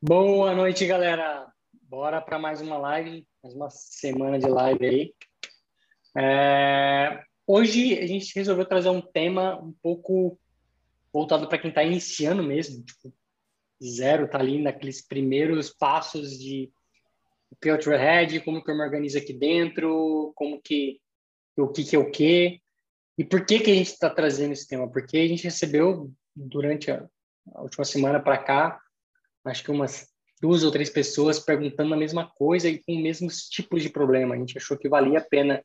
Boa noite, galera. Bora para mais uma live, mais uma semana de live aí. É... Hoje a gente resolveu trazer um tema um pouco voltado para quem está iniciando mesmo, tipo, zero, tá ali naqueles primeiros passos de o que é o como que eu me organizo aqui dentro, como que o que, que é o que e por que que a gente está trazendo esse tema? Porque a gente recebeu durante a, a última semana para cá acho que umas duas ou três pessoas perguntando a mesma coisa e com os mesmos tipos de problema. A gente achou que valia a pena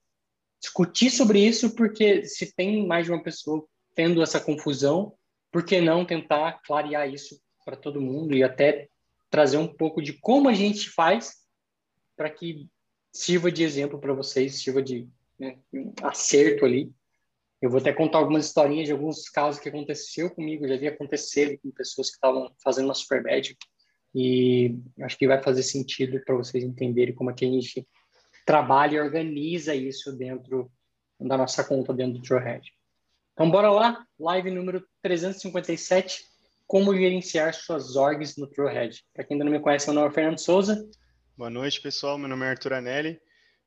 discutir sobre isso, porque se tem mais de uma pessoa tendo essa confusão, por que não tentar clarear isso para todo mundo e até trazer um pouco de como a gente faz para que sirva de exemplo para vocês, sirva de né, um acerto ali. Eu vou até contar algumas historinhas de alguns casos que aconteceu comigo, já vi acontecer com pessoas que estavam fazendo uma supermédia e acho que vai fazer sentido para vocês entenderem como é que a gente trabalha e organiza isso dentro da nossa conta dentro do Trailhead. Então, bora lá, live número 357, como gerenciar suas orgs no Trailhead. Para quem ainda não me conhece, meu nome é Fernando Souza. Boa noite, pessoal. Meu nome é Arthur Anelli.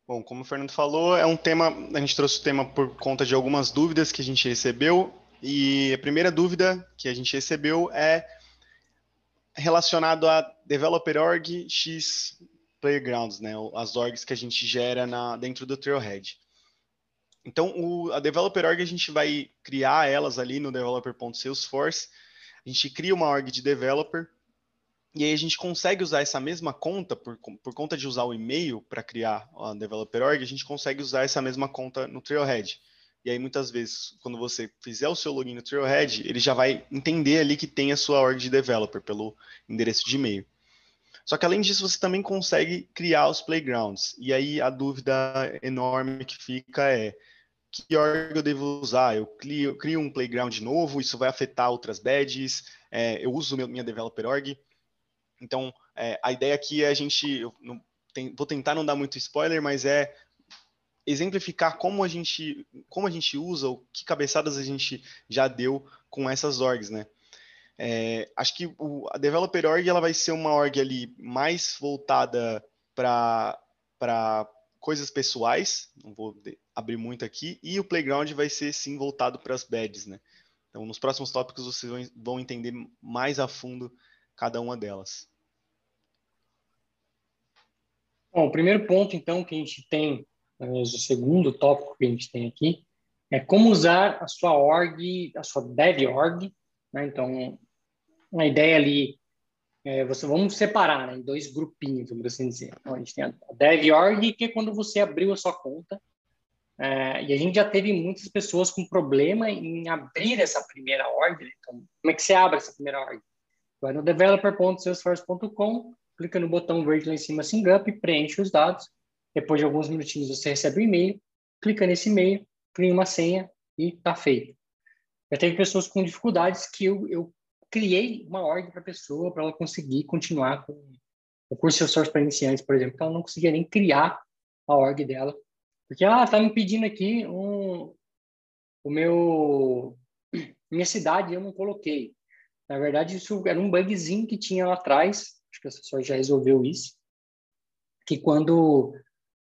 Bom, como o Fernando falou, é um tema, a gente trouxe o tema por conta de algumas dúvidas que a gente recebeu. E a primeira dúvida que a gente recebeu é relacionado a Developer Org X Playgrounds, né? As orgs que a gente gera na, dentro do Trailhead. Então, o, a Developer Org a gente vai criar elas ali no developer.salesforce. A gente cria uma org de developer e aí a gente consegue usar essa mesma conta, por, por conta de usar o e-mail para criar a Developer Org, a gente consegue usar essa mesma conta no Trailhead. E aí, muitas vezes, quando você fizer o seu login no Trailhead, ele já vai entender ali que tem a sua org de developer pelo endereço de e-mail. Só que além disso, você também consegue criar os playgrounds. E aí a dúvida enorme que fica é: que org eu devo usar? Eu crio, crio um playground novo, isso vai afetar outras badges? É, eu uso minha developer org? Então, é, a ideia aqui é a gente. Não, tem, vou tentar não dar muito spoiler, mas é exemplificar como a gente como a gente usa ou que cabeçadas a gente já deu com essas orgs, né? É, acho que o, a developer org ela vai ser uma org ali mais voltada para coisas pessoais, não vou abrir muito aqui, e o playground vai ser sim voltado para as badges, né? Então, nos próximos tópicos vocês vão entender mais a fundo cada uma delas. Bom, o primeiro ponto, então, que a gente tem o segundo tópico que a gente tem aqui, é como usar a sua org, a sua dev org. Né? Então, uma ideia ali, é, você, vamos separar né, em dois grupinhos, vamos assim dizer. Então, a gente tem a dev org, que é quando você abriu a sua conta, é, e a gente já teve muitas pessoas com problema em abrir essa primeira org. Né? Então, como é que você abre essa primeira org? Vai no developer.salesforce.com, clica no botão verde lá em cima, SingUp, preenche os dados, depois de alguns minutinhos você recebe um e-mail, clica nesse e-mail, cria uma senha e está feito. Já teve pessoas com dificuldades que eu, eu criei uma ordem para a pessoa para ela conseguir continuar com o curso de Source para iniciantes, por exemplo, que ela não conseguia nem criar a org dela, porque ela ah, está me pedindo aqui um, o meu minha cidade eu não coloquei. Na verdade, isso era um bugzinho que tinha lá atrás, acho que a assessor já resolveu isso, que quando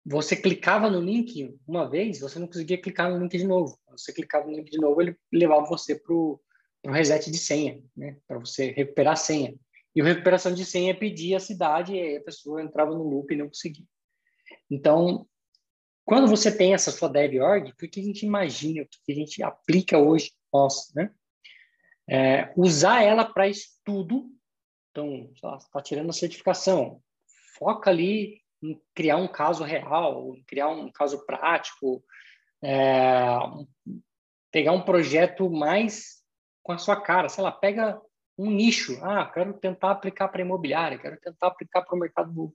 você clicava no link uma vez, você não conseguia clicar no link de novo. Você clicava no link de novo, ele levava você para o reset de senha, né? para você recuperar a senha. E a recuperação de senha pedia a cidade, e a pessoa entrava no loop e não conseguia. Então, quando você tem essa sua dev org, o que a gente imagina, o que a gente aplica hoje, nós, né? É, usar ela para estudo. Então, está tirando a certificação. Foca ali em criar um caso real, criar um caso prático, é, pegar um projeto mais com a sua cara, sei lá, pega um nicho, ah, quero tentar aplicar para imobiliária, quero tentar aplicar para o mercado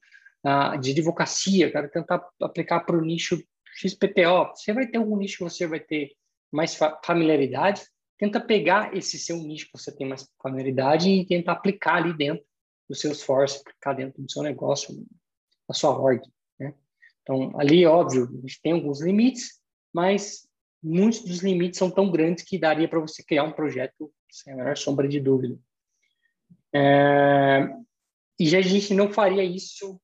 de advocacia, quero tentar aplicar para o nicho XPTO. Você vai ter algum nicho que você vai ter mais familiaridade, tenta pegar esse seu nicho que você tem mais familiaridade e tentar aplicar ali dentro do seu esforço, aplicar dentro do seu negócio, a sua org. Né? Então, ali, óbvio, a gente tem alguns limites, mas muitos dos limites são tão grandes que daria para você criar um projeto sem a menor sombra de dúvida. É... e a gente não faria isso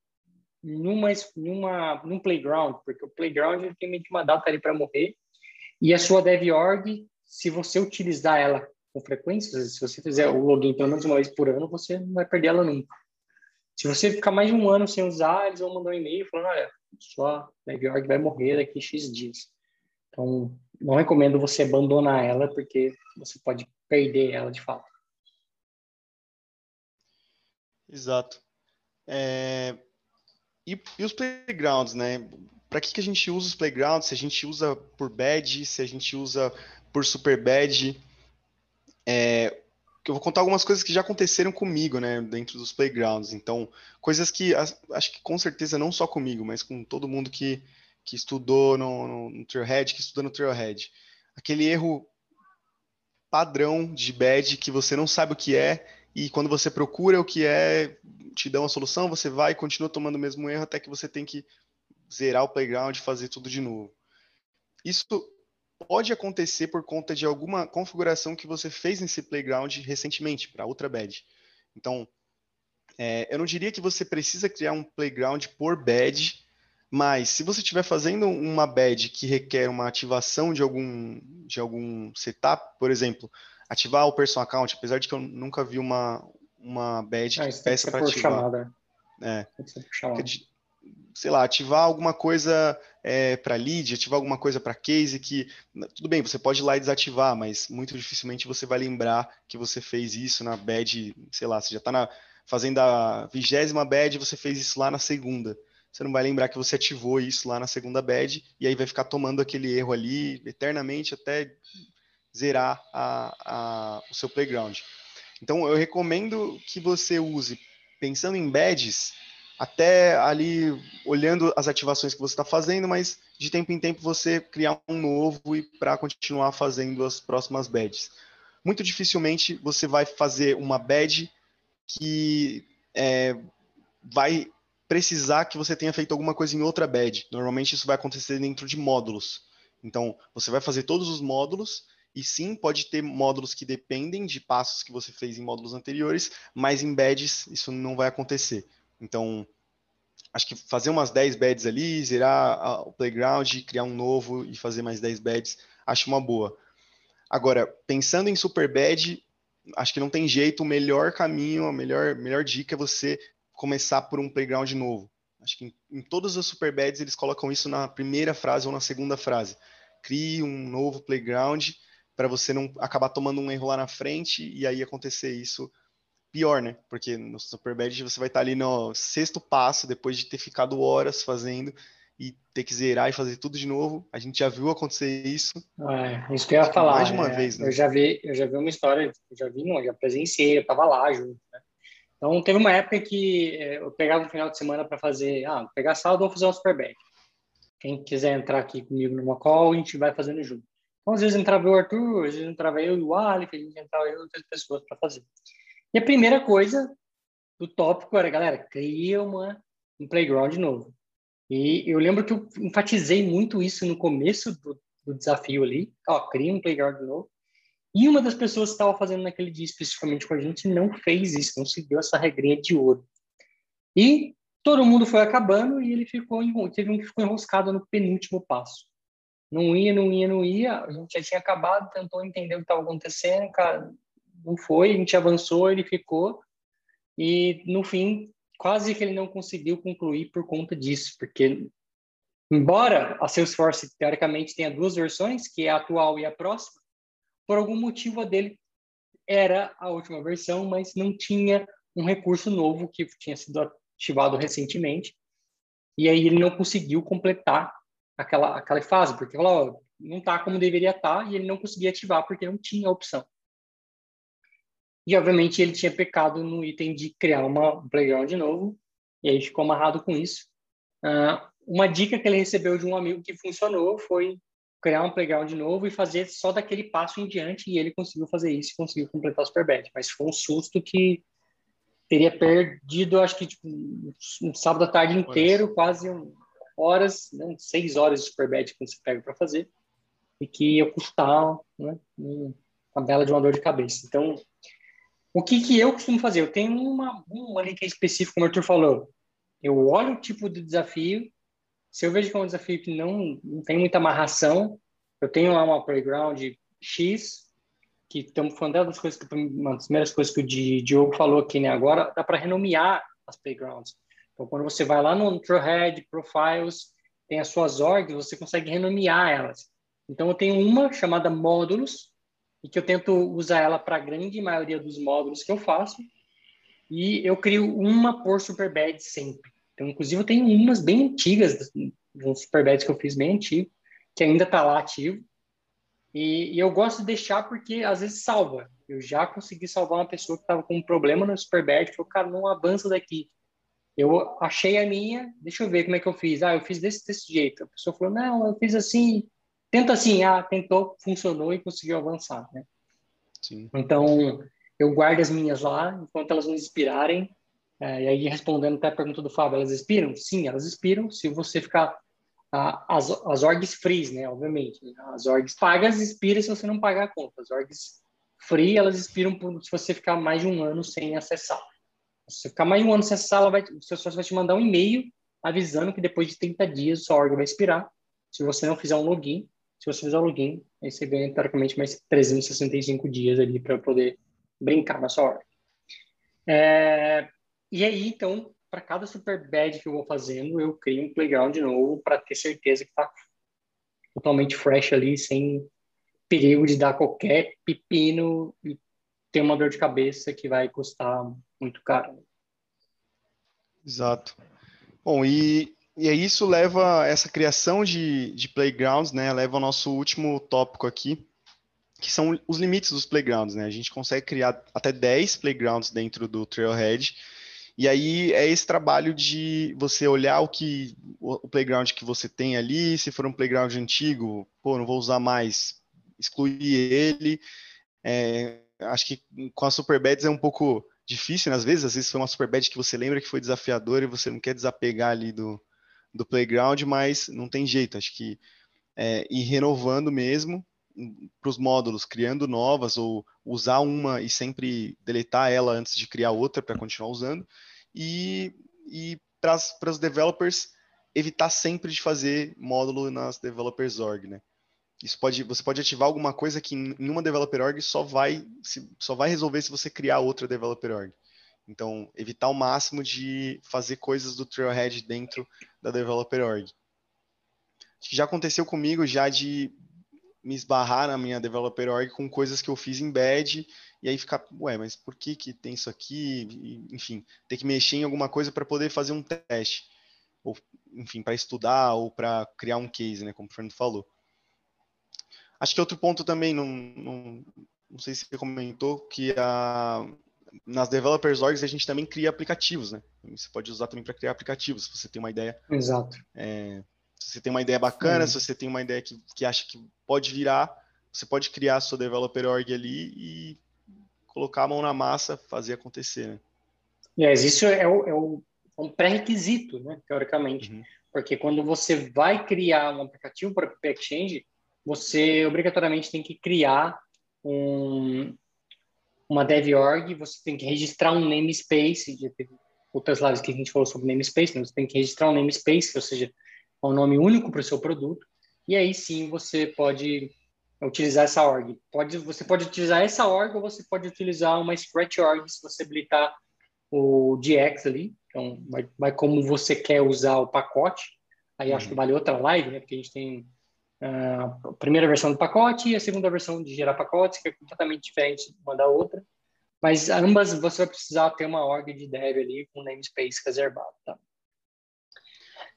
numa, numa, num playground, porque o playground ele tem meio que uma data ali para morrer, e a sua DevOrg, se você utilizar ela com frequência, se você fizer o login pelo menos uma vez por ano, você não vai perder ela nunca. Se você ficar mais de um ano sem usar, eles vão mandar um e-mail falando, olha, sua DevOrg vai morrer daqui X dias. Então, não recomendo você abandonar ela, porque você pode perder ela de fato. Exato. É... E, e, os playgrounds, né? Para que, que a gente usa os playgrounds? Se a gente usa por badge, se a gente usa por super badge. É... Eu vou contar algumas coisas que já aconteceram comigo, né? Dentro dos playgrounds. Então, coisas que acho que com certeza não só comigo, mas com todo mundo que, que estudou no, no, no Trailhead, que estuda no Trailhead. Aquele erro padrão de badge que você não sabe o que é e quando você procura o que é, te dá uma solução, você vai e continua tomando o mesmo erro até que você tem que zerar o playground e fazer tudo de novo. Isso pode acontecer por conta de alguma configuração que você fez nesse playground recentemente para outra badge. Então, é, eu não diria que você precisa criar um playground por badge, mas se você estiver fazendo uma badge que requer uma ativação de algum, de algum setup, por exemplo, ativar o personal account, apesar de que eu nunca vi uma, uma badge ah, que peça para ativar. Chamada. É. sei lá, ativar alguma coisa é, para lead, ativar alguma coisa para case que tudo bem, você pode ir lá e desativar, mas muito dificilmente você vai lembrar que você fez isso na badge, sei lá, você já está fazendo a vigésima badge, você fez isso lá na segunda. Você não vai lembrar que você ativou isso lá na segunda badge e aí vai ficar tomando aquele erro ali eternamente até zerar a, a, o seu playground. Então, eu recomendo que você use, pensando em badges, até ali olhando as ativações que você está fazendo, mas de tempo em tempo você criar um novo e para continuar fazendo as próximas badges. Muito dificilmente você vai fazer uma badge que é, vai precisar que você tenha feito alguma coisa em outra badge. Normalmente isso vai acontecer dentro de módulos. Então, você vai fazer todos os módulos e sim, pode ter módulos que dependem de passos que você fez em módulos anteriores, mas em badges isso não vai acontecer. Então, acho que fazer umas 10 badges ali, zerar o playground, criar um novo e fazer mais 10 badges, acho uma boa. Agora, pensando em super badge, acho que não tem jeito, o melhor caminho, a melhor, melhor dica é você começar por um playground novo. Acho que em, em todas as super badges eles colocam isso na primeira frase ou na segunda frase. Crie um novo playground para você não acabar tomando um erro lá na frente e aí acontecer isso pior, né? Porque no Superbad você vai estar ali no sexto passo, depois de ter ficado horas fazendo e ter que zerar e fazer tudo de novo. A gente já viu acontecer isso. É, isso que eu ia falar. Mais de uma é, vez, né? Eu já vi, eu já vi uma história, eu já vi, não, já presenciei, eu estava lá junto, né? Então teve uma época que é, eu pegava um final de semana para fazer, ah, pegar saldo ou fazer um Superbad. Quem quiser entrar aqui comigo numa call, a gente vai fazendo junto. Então, às vezes entrava o Arthur, às vezes entrava eu e o Aleph, às vezes entrava eu e outras pessoas para fazer. E a primeira coisa do tópico era, galera, cria uma, um playground novo. E eu lembro que eu enfatizei muito isso no começo do, do desafio ali. Ó, cria um playground novo. E uma das pessoas que estava fazendo naquele dia especificamente com a gente não fez isso, não seguiu essa regrinha de ouro. E todo mundo foi acabando e ele ficou teve um que ficou enroscado no penúltimo passo. Não ia, não ia, não ia. A gente já tinha acabado, tentou entender o que estava acontecendo, cara, não foi. A gente avançou, ele ficou. E no fim, quase que ele não conseguiu concluir por conta disso, porque embora a Salesforce teoricamente tenha duas versões, que é a atual e a próxima, por algum motivo a dele era a última versão, mas não tinha um recurso novo que tinha sido ativado recentemente. E aí ele não conseguiu completar aquela, aquela fase, porque falou, não está como deveria estar, tá, e ele não conseguia ativar porque não tinha opção. E, obviamente, ele tinha pecado no item de criar uma, um playground de novo, e aí ficou amarrado com isso. Uh, uma dica que ele recebeu de um amigo que funcionou foi criar um playground de novo e fazer só daquele passo em diante, e ele conseguiu fazer isso e conseguiu completar o Superbad. Mas foi um susto que teria perdido, acho que, tipo, um sábado à tarde inteiro, quase um, horas, né, seis horas de superbet que você pega para fazer, e que ia custar né, uma bela de uma dor de cabeça. Então, O que, que eu costumo fazer? Eu tenho uma, um ali que é específico, como o Arthur falou. Eu olho o tipo de desafio. Se eu vejo que é um desafio que não, não tem muita amarração, eu tenho lá uma playground X, que estamos falando das coisas que, uma das primeiras coisas que o Diogo falou aqui, né? Agora dá para renomear as playgrounds. Então, quando você vai lá no Trailhead, Profiles, tem as suas orgs, você consegue renomear elas. Então, eu tenho uma chamada Módulos, e que eu tento usar ela para a grande maioria dos módulos que eu faço. E eu crio uma por Superbad sempre. Então, inclusive, eu tenho umas bem antigas, uns Superbads que eu fiz bem antigo, que ainda está lá ativo. E, e, eu gosto de deixar porque às vezes salva. Eu já consegui salvar uma pessoa que estava com um problema no Superbad, falou, cara, não avança daqui. Eu achei a minha, deixa eu ver como é que eu fiz. Ah, eu fiz desse, desse jeito. A pessoa falou, não, eu fiz assim, tenta assim, ah, tentou, funcionou e conseguiu avançar, né? Sim. Então, eu guardo as minhas lá, enquanto elas me inspirarem. É, e aí, respondendo até a pergunta do Fábio, elas expiram? Sim, elas expiram. Se você ficar... As, as orgs free, né, obviamente. As orgs pagas expiram se você não pagar a conta. As orgs free, elas expiram por, se você ficar mais de um ano sem acessar. Se você ficar mais de um ano sem acessar, ela vai, o seu sócio vai te mandar um e-mail avisando que depois de 30 dias sua org vai expirar. Se você não fizer um login, se você fizer o login, aí você ganha, teoricamente, mais 365 dias ali para poder brincar na sua hora. É, e aí, então, para cada super bad que eu vou fazendo, eu crio um playground novo para ter certeza que está totalmente fresh ali, sem perigo de dar qualquer pepino e ter uma dor de cabeça que vai custar muito caro. Exato. Bom, e e aí isso leva, essa criação de, de playgrounds, né, leva ao nosso último tópico aqui, que são os limites dos playgrounds, né? A gente consegue criar até 10 playgrounds dentro do Trailhead, e aí é esse trabalho de você olhar o que o playground que você tem ali, se for um playground antigo, pô, não vou usar mais, excluir ele. É, acho que com as Superbeds é um pouco difícil, né? às vezes, às vezes foi uma Superbad que você lembra que foi desafiador e você não quer desapegar ali do, do playground, mas não tem jeito, acho que é, ir renovando mesmo para os módulos, criando novas ou usar uma e sempre deletar ela antes de criar outra para continuar usando e, e para os developers evitar sempre de fazer módulo nas developers org, né? Isso pode, você pode ativar alguma coisa que em uma developer org só vai, só vai resolver se você criar outra developer org. Então, evitar o máximo de fazer coisas do Trailhead dentro da Developer Org. Acho que já aconteceu comigo já de me esbarrar na minha Developer Org com coisas que eu fiz em bad e aí ficar, ué, mas por que que tem isso aqui? Enfim, ter que mexer em alguma coisa para poder fazer um teste. Ou, enfim, para estudar ou para criar um case, né, como o Fernando falou. Acho que outro ponto também, não, não, não sei se você comentou, que a, nas developers orgs a gente também cria aplicativos, né? Você pode usar também para criar aplicativos, se você tem uma ideia. Exato. É, se você tem uma ideia bacana, se você tem uma ideia que, que acha que pode virar, você pode criar a sua developer org ali e colocar a mão na massa, fazer acontecer, né? Yes, isso é, o, é, o, é um pré-requisito, né, teoricamente. Uhum. Porque quando você vai criar um aplicativo para Exchange, você obrigatoriamente tem que criar um, uma dev.org, você tem que registrar um namespace, já teve outras lives que a gente falou sobre namespace, né? você tem que registrar um namespace, ou seja, um nome único para o seu produto, e aí sim você pode utilizar essa org. Pode, você pode utilizar essa org ou você pode utilizar uma scratch org se você habilitar o DX ali, então vai, vai como você quer usar o pacote, aí uhum. acho que uhum. vale outra live, né, porque a gente tem a primeira versão do pacote e a segunda versão de gerar pacotes, que é completamente diferente uma da outra. Mas ambas você vai precisar ter uma org de dev ali com namespace reservado. Tá?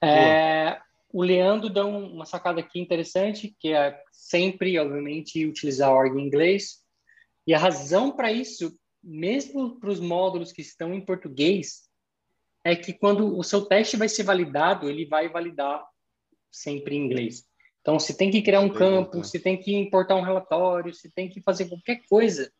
É, o Leandro dá uma sacada aqui interessante, que é sempre, obviamente, utilizar a org em inglês. E a razão para isso, mesmo para os módulos que estão em português, é que quando o seu teste vai ser validado, ele vai validar sempre em inglês. Então, se tem que criar um campo, se tem que importar um relatório, se tem que fazer qualquer coisa,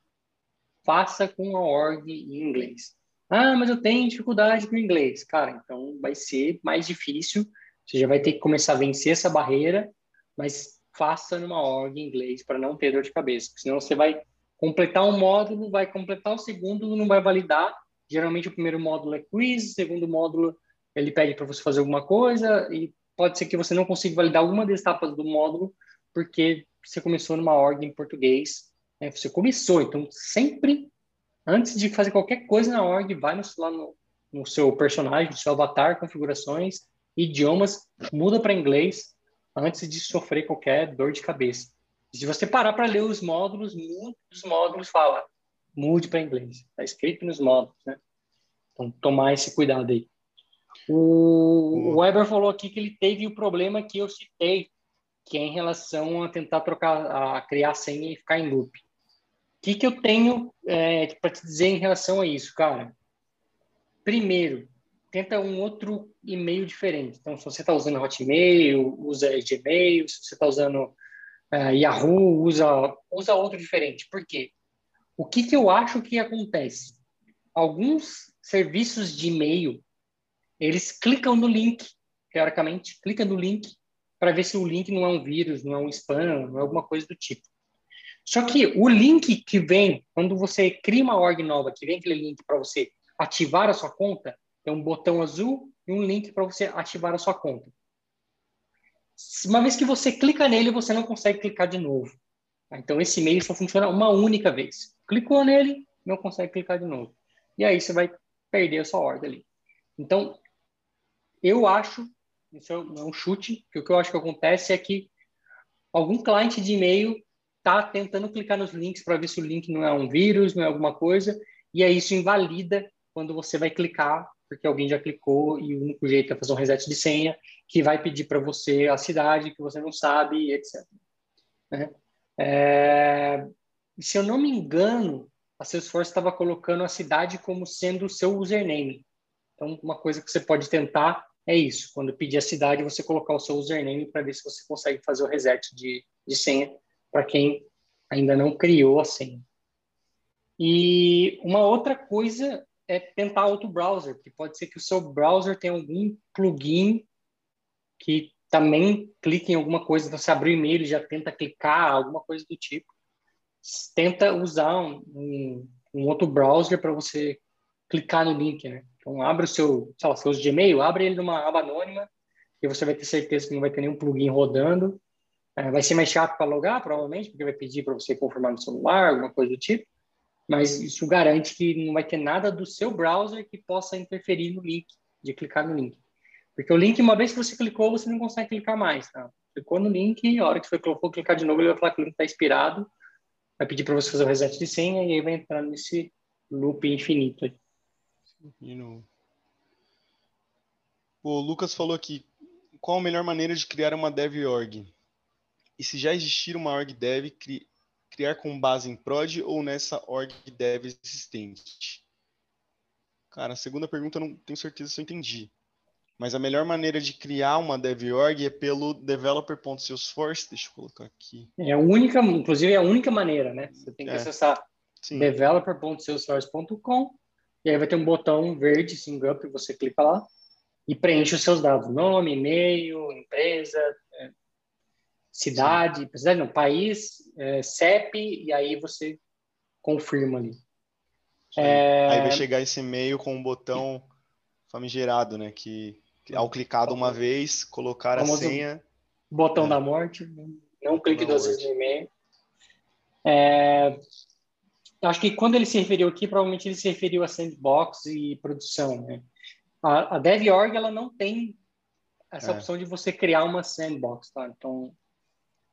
faça com a org em inglês. Ah, mas eu tenho dificuldade com o inglês. Cara, então vai ser mais difícil. Você já vai ter que começar a vencer essa barreira, mas faça numa org em inglês para não ter dor de cabeça. Senão você vai completar um módulo, vai completar o segundo, não vai validar. Geralmente o primeiro módulo é quiz, o segundo módulo ele pede para você fazer alguma coisa e pode ser que você não consiga validar alguma das etapas do módulo porque você começou numa ordem em português. Né? Você começou, então sempre antes de fazer qualquer coisa na org, vai no, lá no, no seu personagem, no seu avatar, configurações, idiomas, muda para inglês antes de sofrer qualquer dor de cabeça. Se você parar para ler os módulos, muitos módulos fala mude para inglês. Está escrito nos módulos, né? Então, tomar esse cuidado aí. O, o Weber falou aqui que ele teve o problema que eu citei, que é em relação a tentar trocar, a criar senha e ficar em loop. O que, que eu tenho é, para te dizer em relação a isso, cara? Primeiro, tenta um outro e-mail diferente. Então, se você está usando Hotmail, usa Gmail. Se você está usando uh, Yahoo, usa, usa outro diferente. Por quê? O que, que eu acho que acontece? Alguns serviços de e-mail, eles clicam no link, teoricamente, clica no link para ver se o link não é um vírus, não é um spam, não é alguma coisa do tipo. Só que o link que vem, quando você cria uma org nova, que vem aquele link para você ativar a sua conta, tem um botão azul e um link para você ativar a sua conta. Uma vez que você clica nele, você não consegue clicar de novo. Então, esse e-mail só funciona uma única vez. Clicou nele, não consegue clicar de novo. E aí você vai perder a sua ordem ali. Então, eu acho, isso é um chute, que o que eu acho que acontece é que algum cliente de e-mail está tentando clicar nos links para ver se o link não é um vírus, não é alguma coisa, e aí isso invalida quando você vai clicar, porque alguém já clicou e o único jeito é fazer um reset de senha, que vai pedir para você a cidade que você não sabe, etc. Né? É... Se eu não me engano, a Salesforce estava colocando a cidade como sendo o seu username. Então, uma coisa que você pode tentar é isso. Quando pedir a cidade, você colocar o seu username para ver se você consegue fazer o reset de, de senha para quem ainda não criou a senha. E uma outra coisa é tentar outro browser, porque pode ser que o seu browser tenha algum plugin que também clique em alguma coisa, então você abrir o e-mail já tenta clicar, alguma coisa do tipo. Tenta usar um, um, um outro browser para você clicar no link, né? Então, abre o seu, sei lá, seus Gmail, abre ele numa aba anônima e você vai ter certeza que não vai ter nenhum plugin rodando. É, vai ser mais chato para logar, provavelmente, porque vai pedir para você confirmar no celular, alguma coisa do tipo mas isso garante que não vai ter nada do seu browser que possa interferir no link, de clicar no link. Porque o link, uma vez que você clicou, você não consegue clicar mais. Tá? Clicou no link, a hora que você for clicar de novo, ele vai falar que o link está expirado, vai pedir para você fazer o reset de senha e aí vai entrar nesse loop infinito. O Lucas falou aqui, qual a melhor maneira de criar uma dev org? E se já existir uma org dev, criar com base em prod ou nessa org dev existente? Cara, a segunda pergunta eu não tenho certeza se eu entendi. Mas a melhor maneira de criar uma dev org é pelo developer.salesforce. Deixa eu colocar aqui. É a única, inclusive é a única maneira, né? Você tem que é. acessar developer.salesforce.com e aí vai ter um botão verde, Sing Up, você clica lá e preenche os seus dados, nome, e-mail, empresa, cidade, cidade não, país, é, CEP, e aí você confirma ali. É... Aí vai chegar esse e-mail com um botão famigerado, né? Que, que ao clicar uma vez, colocar a senha. Botão é. da morte, não clique duas vezes no e-mail. É... Acho que quando ele se referiu aqui, provavelmente ele se referiu a sandbox e produção, né? A, a DevOrg, ela não tem essa é. opção de você criar uma sandbox, tá? Então,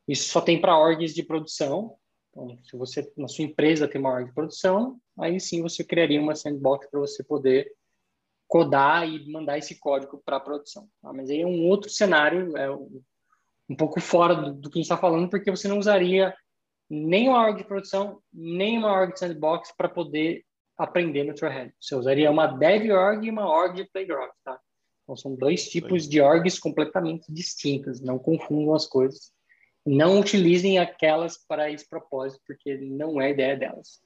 isso só tem para orgs de produção. Então, se você na sua empresa tem uma org de produção, aí sim você criaria uma sandbox para você poder codar e mandar esse código para a produção. Tá? Mas aí é um outro cenário, é um pouco fora do, do que a gente está falando, porque você não usaria nem uma org de produção, nem uma org de sandbox para poder aprender no Trailhead. Você usaria uma dev org e uma org de playground, tá? Então são dois tipos de orgs completamente distintas, não confundam as coisas não utilizem aquelas para esse propósito, porque não é ideia delas.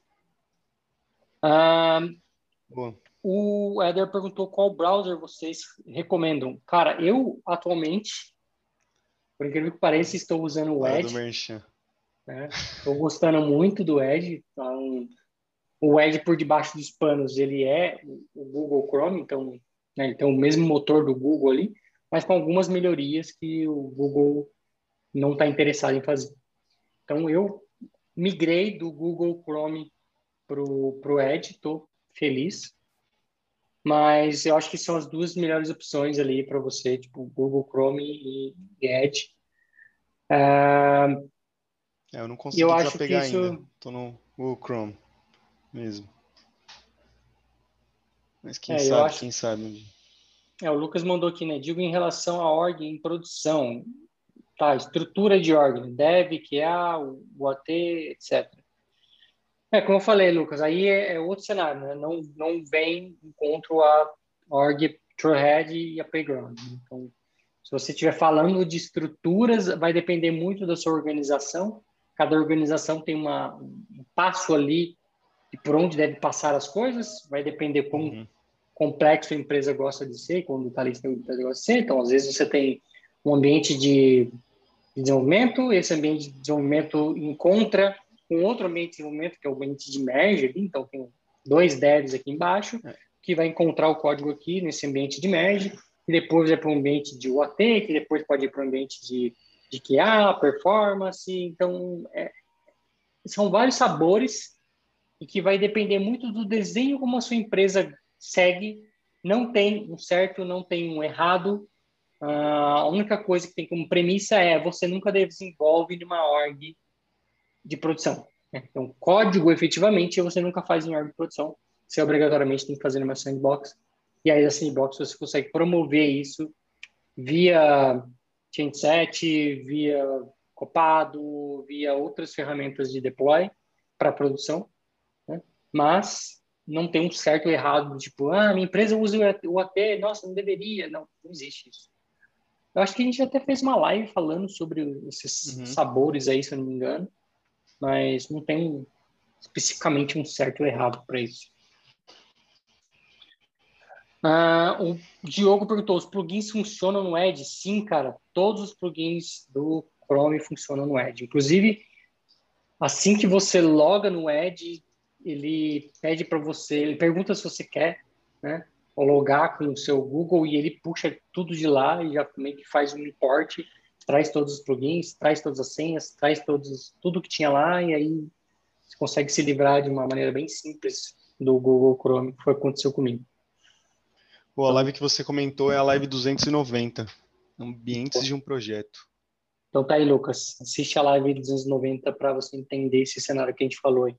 Ah, o Eder perguntou qual browser vocês recomendam. Cara, eu atualmente, por incrível que pareça, estou usando o Edge. Né? gostando muito do Edge. Então, o Edge por debaixo dos panos ele é o Google Chrome, então né, ele tem o mesmo motor do Google ali, mas com algumas melhorias que o Google não está interessado em fazer. Então eu migrei do Google Chrome para o Edge, estou feliz. Mas eu acho que são as duas melhores opções ali para você, tipo Google Chrome e, Edge. Uh, é, eu não consigo eu desapegar isso... ainda. Estou no Google Chrome mesmo. Mas quem é, sabe, acho... quem sabe. É, o Lucas mandou aqui, né? Digo em relação à org em produção. Tá, estrutura de org, né? dev, QA, o AT, etc. É, como eu falei, Lucas, aí é, é outro cenário, né? Não, não vem encontro a org Trailhead e a Playground. Né? Então, se você estiver falando de estruturas, vai depender muito da sua organização. Cada organização tem uma, um passo ali de por onde deve passar as coisas, vai depender como uhum. complexo a empresa gosta de ser, quando está ali a empresa gosta de ser. Então, às vezes você tem um ambiente de desenvolvimento, esse ambiente de desenvolvimento encontra com outro ambiente de desenvolvimento, que é o ambiente de merge ali, então tem dois devs aqui embaixo, é. que vai encontrar o código aqui nesse ambiente de merge, e depois vai para o ambiente de UAT, que depois pode ir para o ambiente de, de QA, performance, então é, são vários sabores e que vai depender muito do desenho como a sua empresa segue, não tem um certo, não tem um errado, Uh, a única coisa que tem como premissa é você nunca desenvolve numa org de produção. Né? Então, código, efetivamente, você nunca faz em org de produção. Você obrigatoriamente tem que fazer numa sandbox. E aí, a sandbox, você consegue promover isso via Chainset, via Copado, via outras ferramentas de deploy para produção. Né? Mas não tem um certo ou errado, tipo, ah, minha empresa usa o AT, nossa, não deveria. Não, não existe isso. Eu acho que a gente até fez uma live falando sobre esses uhum. sabores aí, se eu não me engano, mas não tem especificamente um certo ou errado para isso. Ah, o Diogo perguntou: os plugins funcionam no Edge? Sim, cara. Todos os plugins do Chrome funcionam no Edge. Inclusive, assim que você loga no Edge, ele pede para você, ele pergunta se você quer, né? logar com o seu Google e ele puxa tudo de lá e já meio que faz um import, traz todos os plugins, traz todas as senhas, traz todos, tudo que tinha lá e aí você consegue se livrar de uma maneira bem simples do Google Chrome, que foi o que aconteceu comigo. Pô, a live que você comentou é a live 290, ambientes de um projeto. Então tá aí, Lucas. Assiste a live 290 para você entender esse cenário que a gente falou aí.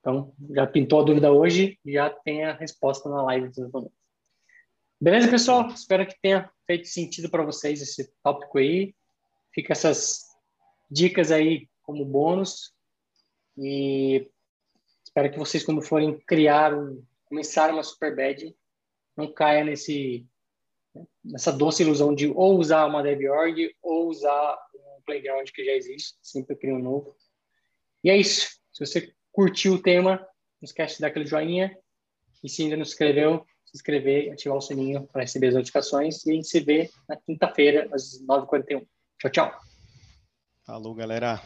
Então, já pintou a dúvida hoje, já tem a resposta na live dos momentos. Beleza, pessoal? Espero que tenha feito sentido para vocês esse tópico aí. Fica essas dicas aí como bônus. E espero que vocês, quando forem criar, um, começar uma super bad, não caia nesse nessa doce ilusão de ou usar uma DevOrg ou usar um playground que já existe, sempre cria um novo. E é isso. Se você curtiu o tema, não esquece de dar aquele joinha. E se ainda não se inscreveu, se inscrever e ativar o sininho para receber as notificações. E a gente se vê na quinta-feira, às 9h41. Tchau, tchau. Falou, galera.